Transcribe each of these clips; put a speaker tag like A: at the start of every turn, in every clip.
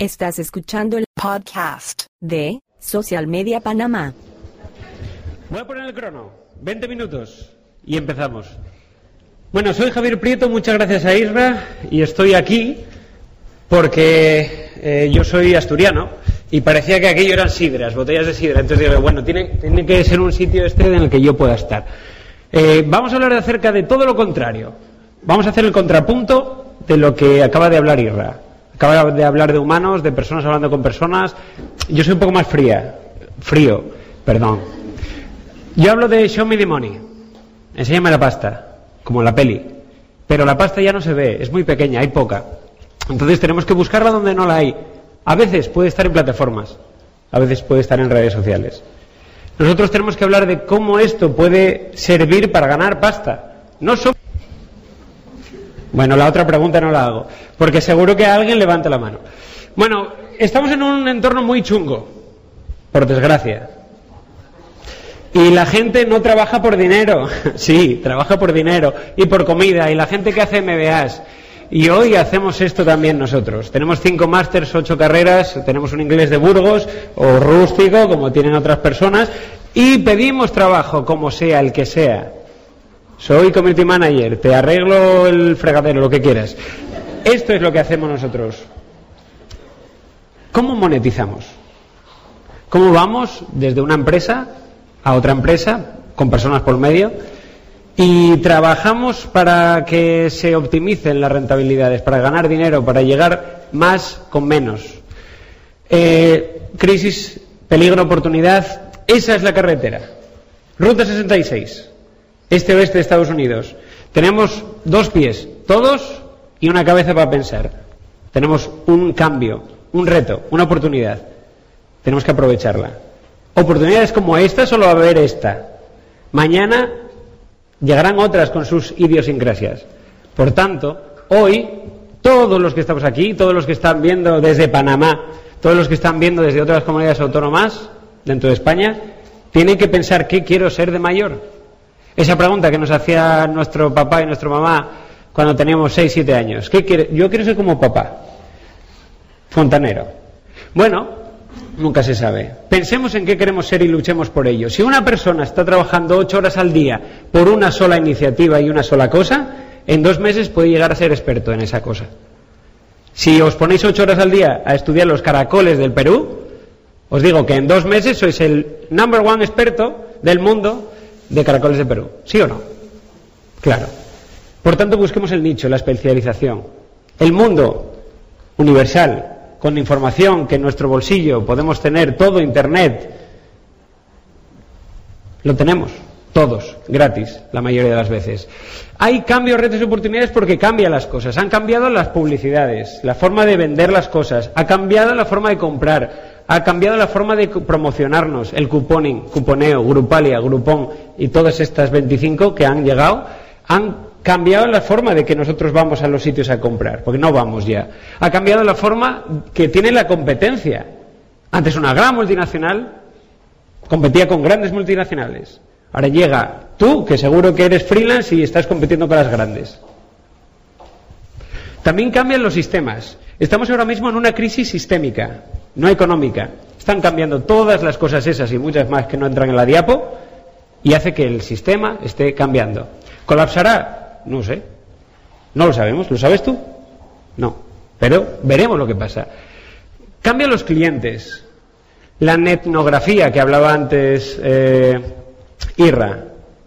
A: Estás escuchando el podcast de Social Media Panamá.
B: Voy a poner el crono. 20 minutos. Y empezamos. Bueno, soy Javier Prieto, muchas gracias a Isra. Y estoy aquí porque eh, yo soy asturiano y parecía que aquello eran sidras, botellas de sidra. Entonces digo, bueno, tiene, tiene que ser un sitio este en el que yo pueda estar. Eh, vamos a hablar acerca de todo lo contrario. Vamos a hacer el contrapunto de lo que acaba de hablar Isra. Acaba de hablar de humanos, de personas hablando con personas. Yo soy un poco más fría, frío, perdón. Yo hablo de show me the money. Enséñame la pasta, como la peli. Pero la pasta ya no se ve, es muy pequeña, hay poca. Entonces tenemos que buscarla donde no la hay. A veces puede estar en plataformas, a veces puede estar en redes sociales. Nosotros tenemos que hablar de cómo esto puede servir para ganar pasta. No solo bueno, la otra pregunta no la hago, porque seguro que alguien levanta la mano. Bueno, estamos en un entorno muy chungo, por desgracia. Y la gente no trabaja por dinero, sí, trabaja por dinero y por comida, y la gente que hace MBAs. Y hoy hacemos esto también nosotros. Tenemos cinco másters, ocho carreras, tenemos un inglés de Burgos o rústico, como tienen otras personas, y pedimos trabajo, como sea el que sea. Soy community manager, te arreglo el fregadero, lo que quieras. Esto es lo que hacemos nosotros. ¿Cómo monetizamos? ¿Cómo vamos desde una empresa a otra empresa, con personas por medio, y trabajamos para que se optimicen las rentabilidades, para ganar dinero, para llegar más con menos? Eh, crisis, peligro, oportunidad, esa es la carretera. Ruta 66 este-oeste de Estados Unidos. Tenemos dos pies, todos, y una cabeza para pensar. Tenemos un cambio, un reto, una oportunidad. Tenemos que aprovecharla. Oportunidades como esta solo va a haber esta. Mañana llegarán otras con sus idiosincrasias. Por tanto, hoy, todos los que estamos aquí, todos los que están viendo desde Panamá, todos los que están viendo desde otras comunidades autónomas dentro de España, tienen que pensar qué quiero ser de mayor. Esa pregunta que nos hacía nuestro papá y nuestra mamá cuando teníamos 6, 7 años. ¿Qué quiere? Yo quiero ser como papá. Fontanero. Bueno, nunca se sabe. Pensemos en qué queremos ser y luchemos por ello. Si una persona está trabajando 8 horas al día por una sola iniciativa y una sola cosa, en dos meses puede llegar a ser experto en esa cosa. Si os ponéis 8 horas al día a estudiar los caracoles del Perú, os digo que en dos meses sois el number one experto del mundo de caracoles de Perú. ¿Sí o no? Claro. Por tanto, busquemos el nicho, la especialización. El mundo universal, con información que en nuestro bolsillo podemos tener todo Internet, lo tenemos, todos, gratis, la mayoría de las veces. Hay cambios, retos y oportunidades porque cambian las cosas. Han cambiado las publicidades, la forma de vender las cosas, ha cambiado la forma de comprar, ha cambiado la forma de promocionarnos, el cuponing, cuponeo, Grupalia, Grupón y todas estas 25 que han llegado, han cambiado la forma de que nosotros vamos a los sitios a comprar, porque no vamos ya. Ha cambiado la forma que tiene la competencia. Antes una gran multinacional competía con grandes multinacionales. Ahora llega tú, que seguro que eres freelance y estás compitiendo con las grandes. También cambian los sistemas. Estamos ahora mismo en una crisis sistémica no económica. Están cambiando todas las cosas esas y muchas más que no entran en la diapo y hace que el sistema esté cambiando. ¿Colapsará? No sé. No lo sabemos. ¿Lo sabes tú? No. Pero veremos lo que pasa. Cambian los clientes. La etnografía que hablaba antes eh, Irra.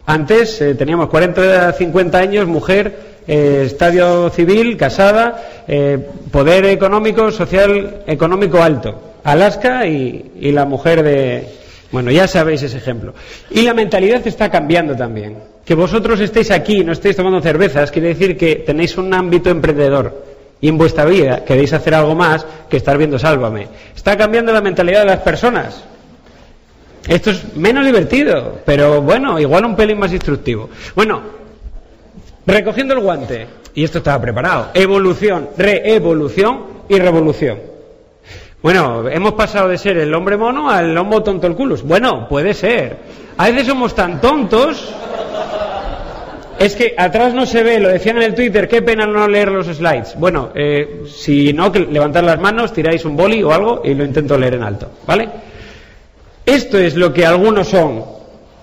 B: Antes eh, teníamos 40, 50 años, mujer, eh, estadio civil, casada, eh, poder económico, social, económico alto. Alaska y, la mujer de... Bueno, ya sabéis ese ejemplo. Y la mentalidad está cambiando también. Que vosotros estéis aquí, no estéis tomando cervezas, quiere decir que tenéis un ámbito emprendedor y en vuestra vida queréis hacer algo más que estar viendo Sálvame. Está cambiando la mentalidad de las personas. Esto es menos divertido, pero bueno, igual un pelín más instructivo. Bueno, Recogiendo el guante, y esto estaba preparado, evolución, reevolución y revolución. Bueno, hemos pasado de ser el hombre mono al homo tonto el culus. Bueno, puede ser. A veces somos tan tontos Es que atrás no se ve, lo decían en el Twitter, qué pena no leer los slides. Bueno, eh, si no, levantad las manos, tiráis un boli o algo y lo intento leer en alto, ¿vale? Esto es lo que algunos son,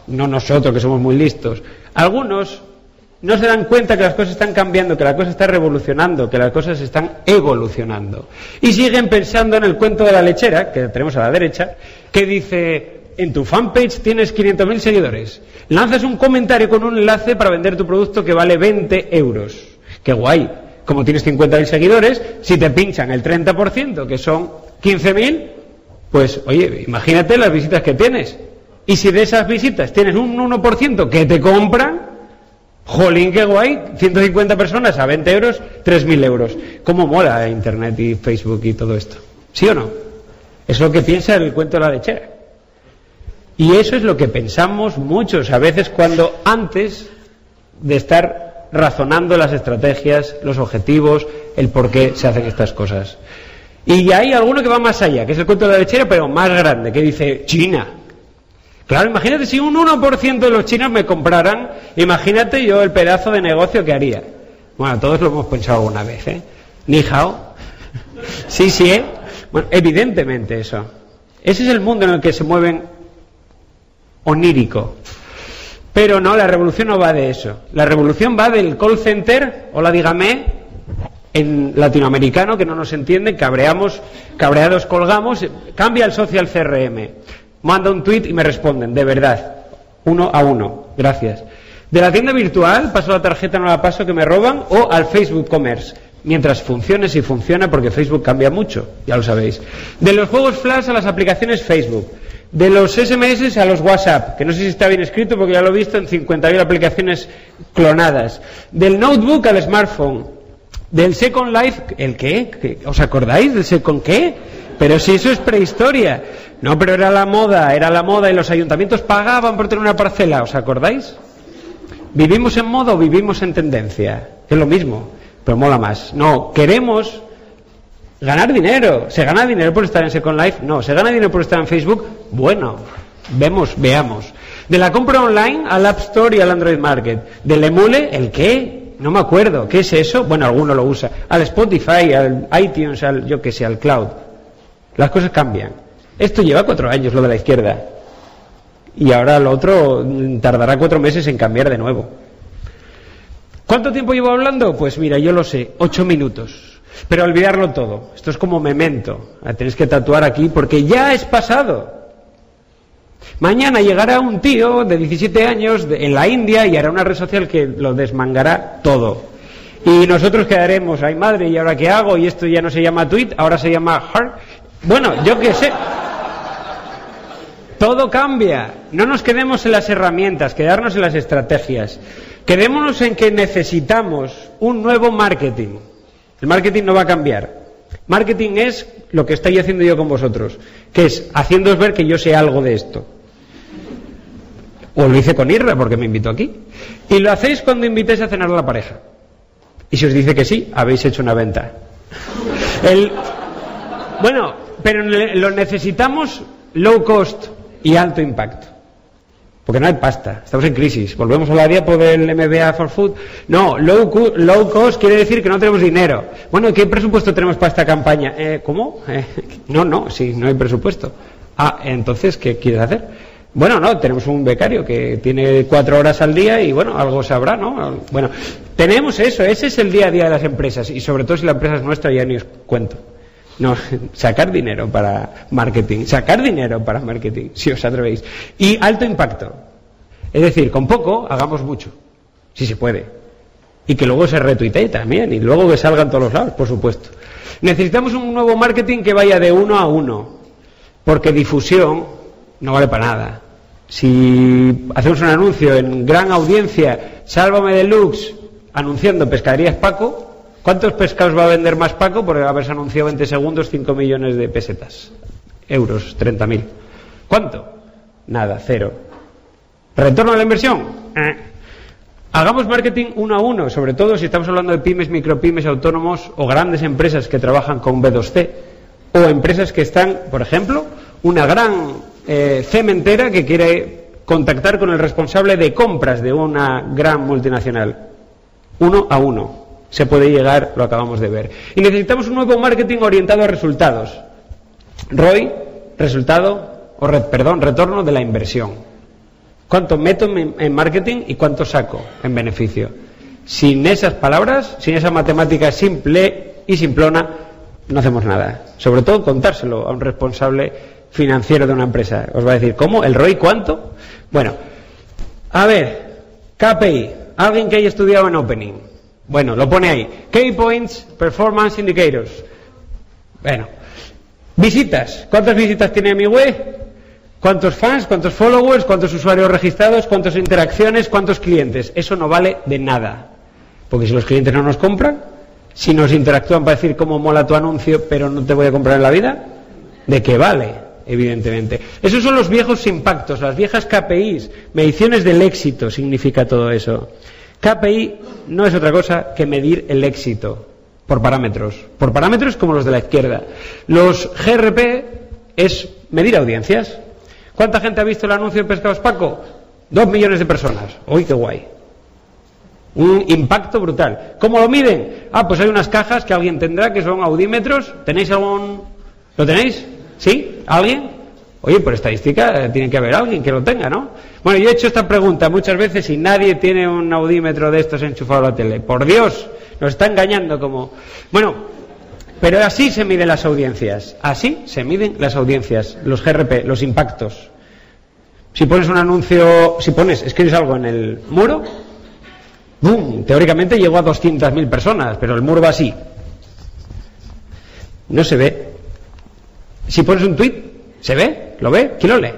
B: no nosotros que somos muy listos, algunos no se dan cuenta que las cosas están cambiando, que la cosa está revolucionando, que las cosas están evolucionando. Y siguen pensando en el cuento de la lechera, que tenemos a la derecha, que dice, en tu fanpage tienes 500.000 seguidores, lanzas un comentario con un enlace para vender tu producto que vale 20 euros. ¡Qué guay! Como tienes 50.000 seguidores, si te pinchan el 30%, que son 15.000, pues oye, imagínate las visitas que tienes. Y si de esas visitas tienes un 1% que te compran, Jolín, qué guay, 150 personas a 20 euros, 3.000 euros. ¿Cómo mola Internet y Facebook y todo esto? ¿Sí o no? Es lo que piensa el cuento de la lechera. Y eso es lo que pensamos muchos a veces cuando antes de estar razonando las estrategias, los objetivos, el por qué se hacen estas cosas. Y hay alguno que va más allá, que es el cuento de la lechera, pero más grande, que dice China. Claro, imagínate si un 1% de los chinos me compraran, imagínate yo el pedazo de negocio que haría. Bueno, todos lo hemos pensado alguna vez, ¿eh? Ni hao. Sí, sí, ¿eh? Bueno, evidentemente eso. Ese es el mundo en el que se mueven onírico. Pero no, la revolución no va de eso. La revolución va del call center, hola dígame, en latinoamericano que no nos entienden, cabreamos, cabreados colgamos, cambia el social CRM. Manda un tweet y me responden, de verdad, uno a uno, gracias. De la tienda virtual paso la tarjeta, no la paso, que me roban, o al Facebook Commerce. Mientras funcione, si funciona, porque Facebook cambia mucho, ya lo sabéis. De los juegos Flash a las aplicaciones Facebook. De los SMS a los WhatsApp, que no sé si está bien escrito porque ya lo he visto en 50.000 aplicaciones clonadas. Del notebook al smartphone. Del Second Life, ¿el qué? ¿Os acordáis del Second qué? Pero si eso es prehistoria. No, pero era la moda, era la moda y los ayuntamientos pagaban por tener una parcela, ¿os acordáis? ¿Vivimos en moda o vivimos en tendencia? Es lo mismo, pero mola más. No, queremos ganar dinero. ¿Se gana dinero por estar en Second Life? No. ¿Se gana dinero por estar en Facebook? Bueno, vemos, veamos. De la compra online al App Store y al Android Market. Del emule, ¿el qué? No me acuerdo. ¿Qué es eso? Bueno, alguno lo usa. Al Spotify, al iTunes, al, yo qué sé, al cloud. Las cosas cambian. Esto lleva cuatro años, lo de la izquierda. Y ahora lo otro tardará cuatro meses en cambiar de nuevo. ¿Cuánto tiempo llevo hablando? Pues mira, yo lo sé, ocho minutos. Pero olvidarlo todo. Esto es como memento. Tenéis que tatuar aquí porque ya es pasado. Mañana llegará un tío de 17 años en la India y hará una red social que lo desmangará todo. Y nosotros quedaremos, ay madre, ¿y ahora qué hago? Y esto ya no se llama tweet, ahora se llama heart. Bueno, yo qué sé. Todo cambia. No nos quedemos en las herramientas, quedarnos en las estrategias. Quedémonos en que necesitamos un nuevo marketing. El marketing no va a cambiar. Marketing es lo que estoy haciendo yo con vosotros, que es haciéndoos ver que yo sé algo de esto. O lo hice con Irra porque me invitó aquí. Y lo hacéis cuando invitéis a cenar a la pareja. Y si os dice que sí, habéis hecho una venta. El... Bueno, pero lo necesitamos low cost y alto impacto. Porque no hay pasta, estamos en crisis. Volvemos a la diapo del MBA for Food. No, low, low cost quiere decir que no tenemos dinero. Bueno, ¿qué presupuesto tenemos para esta campaña? Eh, ¿Cómo? Eh, no, no, sí, no hay presupuesto. Ah, entonces, ¿qué quieres hacer? Bueno, no, tenemos un becario que tiene cuatro horas al día y bueno, algo sabrá, ¿no? Bueno, tenemos eso, ese es el día a día de las empresas y sobre todo si la empresa es nuestra ya ni os cuento. No, sacar dinero para marketing, sacar dinero para marketing, si os atrevéis. Y alto impacto. Es decir, con poco hagamos mucho, si se puede. Y que luego se retuitee también, y luego que salga en todos los lados, por supuesto. Necesitamos un nuevo marketing que vaya de uno a uno, porque difusión no vale para nada. Si hacemos un anuncio en gran audiencia, Sálvame Deluxe, anunciando Pescaderías Paco, ¿Cuántos pescados va a vender más Paco por haberse anunciado 20 segundos 5 millones de pesetas? Euros, 30.000. ¿Cuánto? Nada, cero. ¿Retorno a la inversión? Eh. Hagamos marketing uno a uno, sobre todo si estamos hablando de pymes, micropymes, autónomos o grandes empresas que trabajan con B2C o empresas que están, por ejemplo, una gran eh, cementera que quiere contactar con el responsable de compras de una gran multinacional. Uno a uno. Se puede llegar, lo acabamos de ver. Y necesitamos un nuevo marketing orientado a resultados. ROI, resultado, o perdón, retorno de la inversión. ¿Cuánto meto en marketing y cuánto saco en beneficio? Sin esas palabras, sin esa matemática simple y simplona, no hacemos nada. Sobre todo contárselo a un responsable financiero de una empresa. Os va a decir, ¿cómo? ¿El ROI cuánto? Bueno, a ver, KPI, alguien que haya estudiado en Opening. Bueno, lo pone ahí. Key Points, Performance Indicators. Bueno, visitas. ¿Cuántas visitas tiene mi web? ¿Cuántos fans? ¿Cuántos followers? ¿Cuántos usuarios registrados? ¿Cuántas interacciones? ¿Cuántos clientes? Eso no vale de nada. Porque si los clientes no nos compran, si nos interactúan para decir cómo mola tu anuncio, pero no te voy a comprar en la vida, ¿de qué vale? evidentemente. Esos son los viejos impactos, las viejas KPIs, mediciones del éxito significa todo eso. KPI no es otra cosa que medir el éxito por parámetros, por parámetros como los de la izquierda. Los GRP es medir audiencias. ¿Cuánta gente ha visto el anuncio de Pescados Paco? Dos millones de personas. ¡Uy, qué guay! Un impacto brutal. ¿Cómo lo miden? Ah, pues hay unas cajas que alguien tendrá que son audímetros. ¿Tenéis algún...? ¿Lo tenéis? ¿Sí? ¿Alguien? Oye, por estadística eh, tiene que haber alguien que lo tenga, ¿no? Bueno, yo he hecho esta pregunta muchas veces y nadie tiene un audímetro de estos enchufado a la tele. Por Dios, nos está engañando como... Bueno, pero así se miden las audiencias. Así se miden las audiencias, los GRP, los impactos. Si pones un anuncio, si pones, escribes algo en el muro, ¡boom! Teóricamente llegó a 200.000 personas, pero el muro va así. No se ve. Si pones un tweet, ¿se ve? ¿Lo ve? ¿Quién lo lee?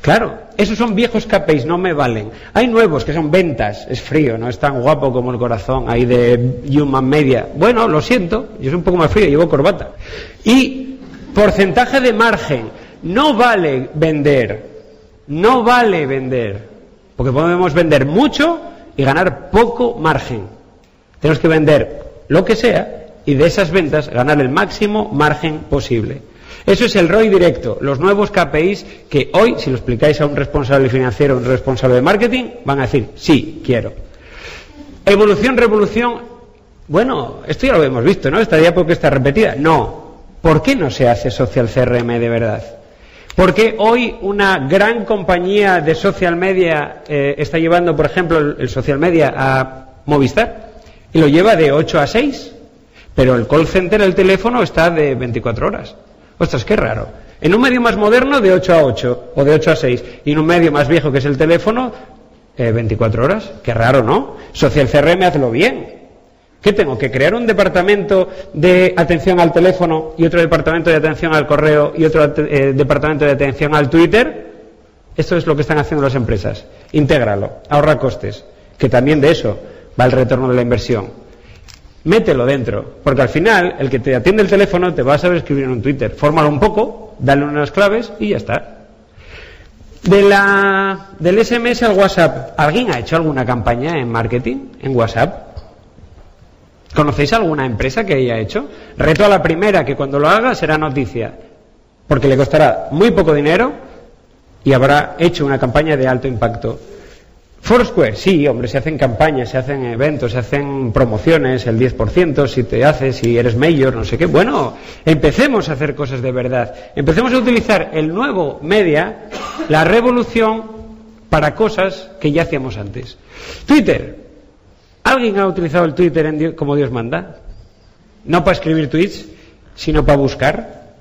B: Claro, esos son viejos KPIs, no me valen. Hay nuevos que son ventas, es frío, no es tan guapo como el corazón ahí de Human Media. Bueno, lo siento, yo soy un poco más frío, llevo corbata. Y porcentaje de margen, no vale vender, no vale vender, porque podemos vender mucho y ganar poco margen. Tenemos que vender lo que sea y de esas ventas ganar el máximo margen posible. Eso es el ROI directo, los nuevos KPIs que hoy, si lo explicáis a un responsable financiero, un responsable de marketing, van a decir, sí, quiero. Evolución, revolución, bueno, esto ya lo hemos visto, ¿no? Esta diápoca está repetida. No. ¿Por qué no se hace social CRM de verdad? ¿Por qué hoy una gran compañía de social media eh, está llevando, por ejemplo, el, el social media a Movistar y lo lleva de 8 a 6? Pero el call center, el teléfono, está de 24 horas. Ostras, qué raro. En un medio más moderno, de 8 a 8 o de 8 a 6. Y en un medio más viejo, que es el teléfono, 24 eh, horas. Qué raro, ¿no? Social CRM, hazlo bien. ¿Qué tengo? ¿Que crear un departamento de atención al teléfono y otro departamento de atención al correo y otro eh, departamento de atención al Twitter? Esto es lo que están haciendo las empresas. Intégralo, ahorra costes. Que también de eso va el retorno de la inversión mételo dentro, porque al final el que te atiende el teléfono te va a saber escribir en un Twitter. Fórmalo un poco, dale unas claves y ya está. De la, del SMS al WhatsApp, ¿alguien ha hecho alguna campaña en marketing en WhatsApp? ¿Conocéis alguna empresa que haya hecho? Reto a la primera que cuando lo haga será noticia, porque le costará muy poco dinero y habrá hecho una campaña de alto impacto. Foursquare, sí, hombre, se hacen campañas, se hacen eventos, se hacen promociones, el 10%, si te haces, si eres mayor, no sé qué. Bueno, empecemos a hacer cosas de verdad. Empecemos a utilizar el nuevo media, la revolución, para cosas que ya hacíamos antes. Twitter. ¿Alguien ha utilizado el Twitter como Dios manda? No para escribir tweets, sino para buscar.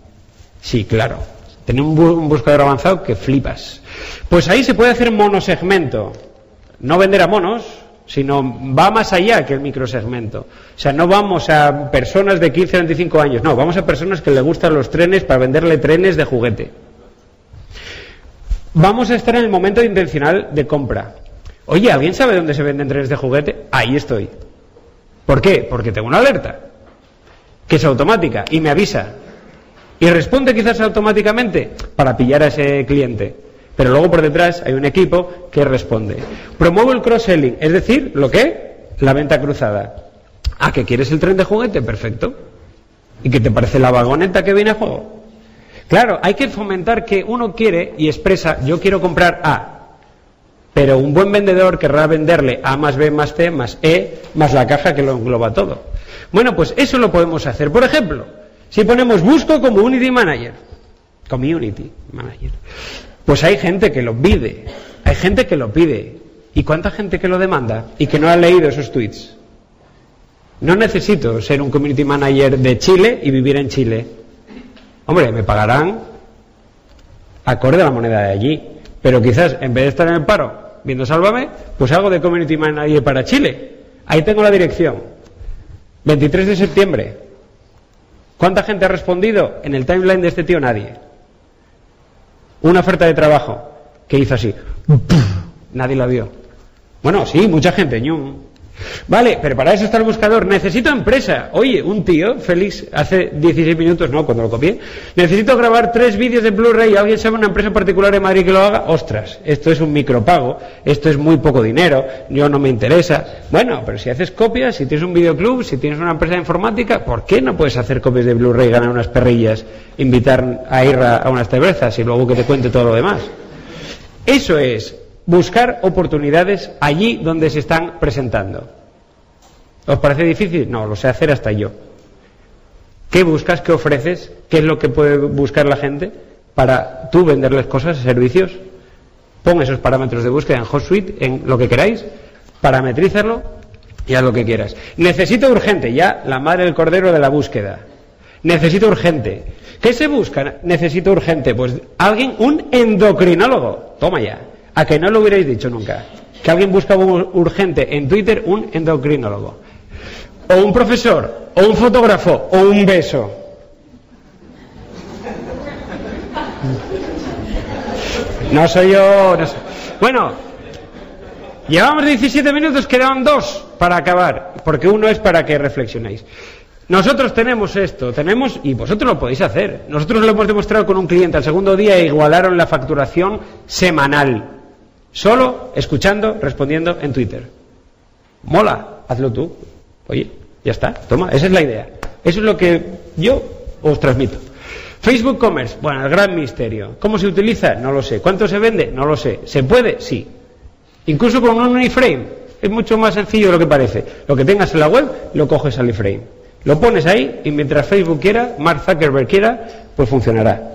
B: Sí, claro. Tener un buscador avanzado que flipas. Pues ahí se puede hacer monosegmento no vender a monos, sino va más allá que el microsegmento. O sea, no vamos a personas de 15 a 25 años, no, vamos a personas que le gustan los trenes para venderle trenes de juguete. Vamos a estar en el momento intencional de compra. Oye, ¿alguien sabe dónde se venden trenes de juguete? Ahí estoy. ¿Por qué? Porque tengo una alerta, que es automática, y me avisa. Y responde quizás automáticamente para pillar a ese cliente. Pero luego por detrás hay un equipo que responde. Promuevo el cross-selling, es decir, ¿lo qué? La venta cruzada. ¿Ah, que quieres el tren de juguete? Perfecto. ¿Y qué te parece la vagoneta que viene a juego? Claro, hay que fomentar que uno quiere y expresa, yo quiero comprar A, pero un buen vendedor querrá venderle A más B más C más E más la caja que lo engloba todo. Bueno, pues eso lo podemos hacer. Por ejemplo, si ponemos busco Community Manager, Community Manager, pues hay gente que lo pide, hay gente que lo pide. ¿Y cuánta gente que lo demanda y que no ha leído esos tweets? No necesito ser un Community Manager de Chile y vivir en Chile. Hombre, me pagarán acorde a la moneda de allí. Pero quizás en vez de estar en el paro viendo Sálvame, pues hago de Community Manager para Chile. Ahí tengo la dirección. 23 de septiembre. ¿Cuánta gente ha respondido? En el timeline de este tío nadie. Una oferta de trabajo que hizo así. Nadie la vio. Bueno, sí, mucha gente. Vale, pero para eso está el buscador. Necesito empresa. Oye, un tío, Félix, hace 16 minutos, no, cuando lo copié, necesito grabar tres vídeos de Blu-ray. ¿Alguien sabe una empresa particular en Madrid que lo haga? Ostras, esto es un micropago, esto es muy poco dinero, yo no me interesa. Bueno, pero si haces copias, si tienes un videoclub, si tienes una empresa de informática, ¿por qué no puedes hacer copias de Blu-ray, ganar unas perrillas, invitar a ir a unas cervezas y luego que te cuente todo lo demás? Eso es buscar oportunidades allí donde se están presentando. ¿Os parece difícil? No, lo sé hacer hasta yo. ¿Qué buscas? ¿Qué ofreces? ¿Qué es lo que puede buscar la gente para tú venderles cosas, servicios? Pon esos parámetros de búsqueda en HotSuite, en lo que queráis, parametrízalo y haz lo que quieras. Necesito urgente, ya la madre del cordero de la búsqueda. Necesito urgente. ¿Qué se busca? Necesito urgente. Pues alguien, un endocrinólogo. Toma ya. A que no lo hubierais dicho nunca. Que alguien busca urgente en Twitter un endocrinólogo. O un profesor, o un fotógrafo, o un beso. No soy yo. Bueno, llevamos 17 minutos, quedaban dos para acabar, porque uno es para que reflexionéis. Nosotros tenemos esto, tenemos, y vosotros lo podéis hacer. Nosotros lo hemos demostrado con un cliente. Al segundo día igualaron la facturación semanal. Solo escuchando, respondiendo en Twitter. Mola, hazlo tú. Oye, ya está, toma, esa es la idea. Eso es lo que yo os transmito. Facebook Commerce, bueno, el gran misterio. ¿Cómo se utiliza? No lo sé. ¿Cuánto se vende? No lo sé. ¿Se puede? Sí. Incluso con un iframe. Es mucho más sencillo de lo que parece. Lo que tengas en la web, lo coges al iframe. Lo pones ahí y mientras Facebook quiera, Mark Zuckerberg quiera, pues funcionará.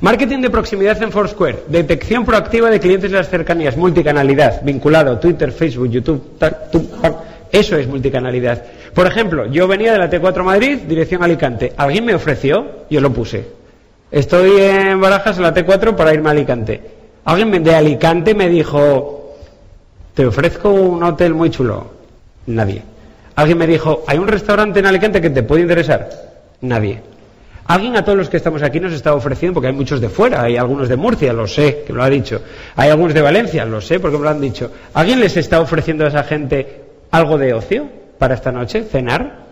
B: Marketing de proximidad en Foursquare. Detección proactiva de clientes de las cercanías. Multicanalidad. Vinculado. Twitter, Facebook, YouTube. Eso es multicanalidad. Por ejemplo, yo venía de la T4 Madrid, dirección Alicante. Alguien me ofreció, yo lo puse. Estoy en Barajas, en la T4, para irme a Alicante. Alguien de Alicante me dijo, te ofrezco un hotel muy chulo. Nadie. Alguien me dijo, hay un restaurante en Alicante que te puede interesar. Nadie. Alguien a todos los que estamos aquí nos está ofreciendo, porque hay muchos de fuera, hay algunos de Murcia, lo sé, que lo ha dicho. Hay algunos de Valencia, lo sé, porque me lo han dicho. ¿Alguien les está ofreciendo a esa gente algo de ocio para esta noche? ¿Cenar?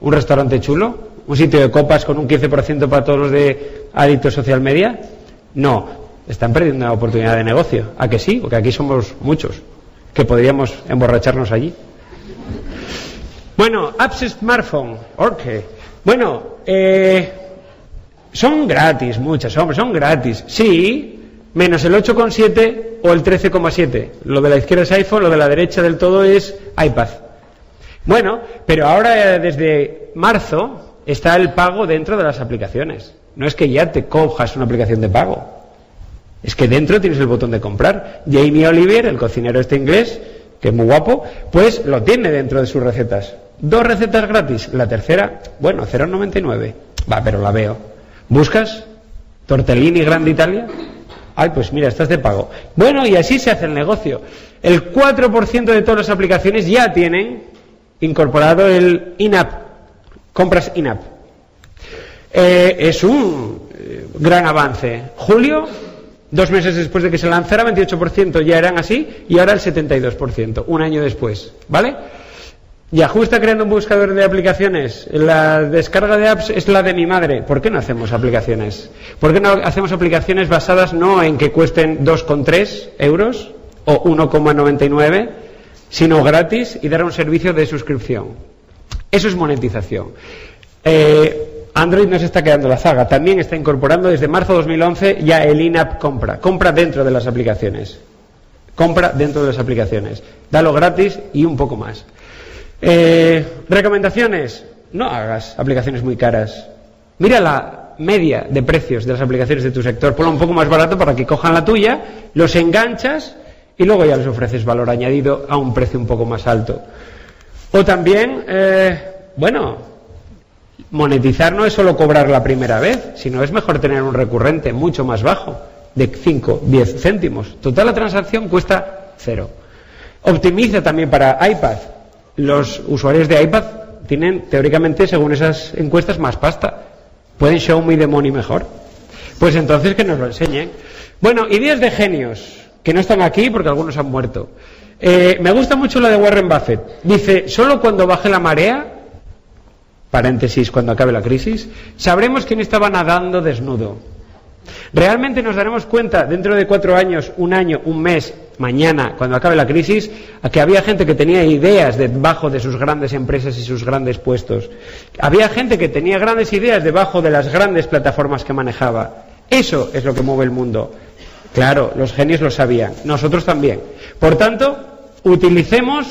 B: ¿Un restaurante chulo? ¿Un sitio de copas con un 15% para todos los de adictos social media? No, están perdiendo una oportunidad de negocio. ¿A que sí? Porque aquí somos muchos que podríamos emborracharnos allí. Bueno, apps smartphone, qué? Bueno, eh, son gratis, muchas, hombre, son gratis. Sí, menos el 8,7 o el 13,7. Lo de la izquierda es iPhone, lo de la derecha del todo es iPad. Bueno, pero ahora eh, desde marzo está el pago dentro de las aplicaciones. No es que ya te cojas una aplicación de pago. Es que dentro tienes el botón de comprar. Jamie Oliver, el cocinero este inglés, que es muy guapo, pues lo tiene dentro de sus recetas. Dos recetas gratis. La tercera, bueno, 0,99. Va, pero la veo. ¿Buscas? Tortellini Grande Italia. Ay, pues mira, estás de pago. Bueno, y así se hace el negocio. El 4% de todas las aplicaciones ya tienen incorporado el in-app. Compras in-app. Eh, es un eh, gran avance. Julio, dos meses después de que se lanzara, 28% ya eran así y ahora el 72%, un año después. ¿Vale? Yahoo está creando un buscador de aplicaciones. La descarga de apps es la de mi madre. ¿Por qué no hacemos aplicaciones? ¿Por qué no hacemos aplicaciones basadas no en que cuesten 2,3 euros o 1,99, sino gratis y dar un servicio de suscripción? Eso es monetización. Eh, Android no se está quedando la zaga, también está incorporando desde marzo de 2011 ya el in-app compra, compra dentro de las aplicaciones. Compra dentro de las aplicaciones. Dalo gratis y un poco más. Eh, recomendaciones. No hagas aplicaciones muy caras. Mira la media de precios de las aplicaciones de tu sector. Ponlo un poco más barato para que cojan la tuya, los enganchas y luego ya les ofreces valor añadido a un precio un poco más alto. O también, eh, bueno, monetizar no es solo cobrar la primera vez, sino es mejor tener un recurrente mucho más bajo, de 5, 10 céntimos. Total la transacción cuesta cero. Optimiza también para iPad. Los usuarios de iPad tienen, teóricamente, según esas encuestas, más pasta. Pueden show me the money mejor. Pues entonces que nos lo enseñen. Bueno, ideas de genios, que no están aquí porque algunos han muerto. Eh, me gusta mucho la de Warren Buffett. Dice, solo cuando baje la marea, paréntesis, cuando acabe la crisis, sabremos quién estaba nadando desnudo. Realmente nos daremos cuenta dentro de cuatro años, un año, un mes, mañana, cuando acabe la crisis, a que había gente que tenía ideas debajo de sus grandes empresas y sus grandes puestos. Había gente que tenía grandes ideas debajo de las grandes plataformas que manejaba. Eso es lo que mueve el mundo. Claro, los genios lo sabían, nosotros también. Por tanto, utilicemos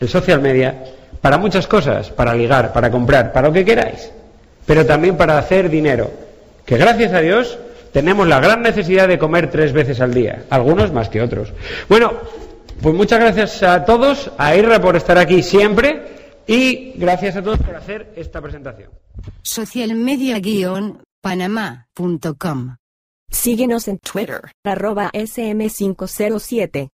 B: el social media para muchas cosas, para ligar, para comprar, para lo que queráis, pero también para hacer dinero, que gracias a Dios tenemos la gran necesidad de comer tres veces al día, algunos más que otros. Bueno, pues muchas gracias a todos, a Irra por estar aquí siempre y gracias a todos por hacer esta presentación.
C: Socialmedia-panamá.com
A: Síguenos en Twitter, arroba SM507.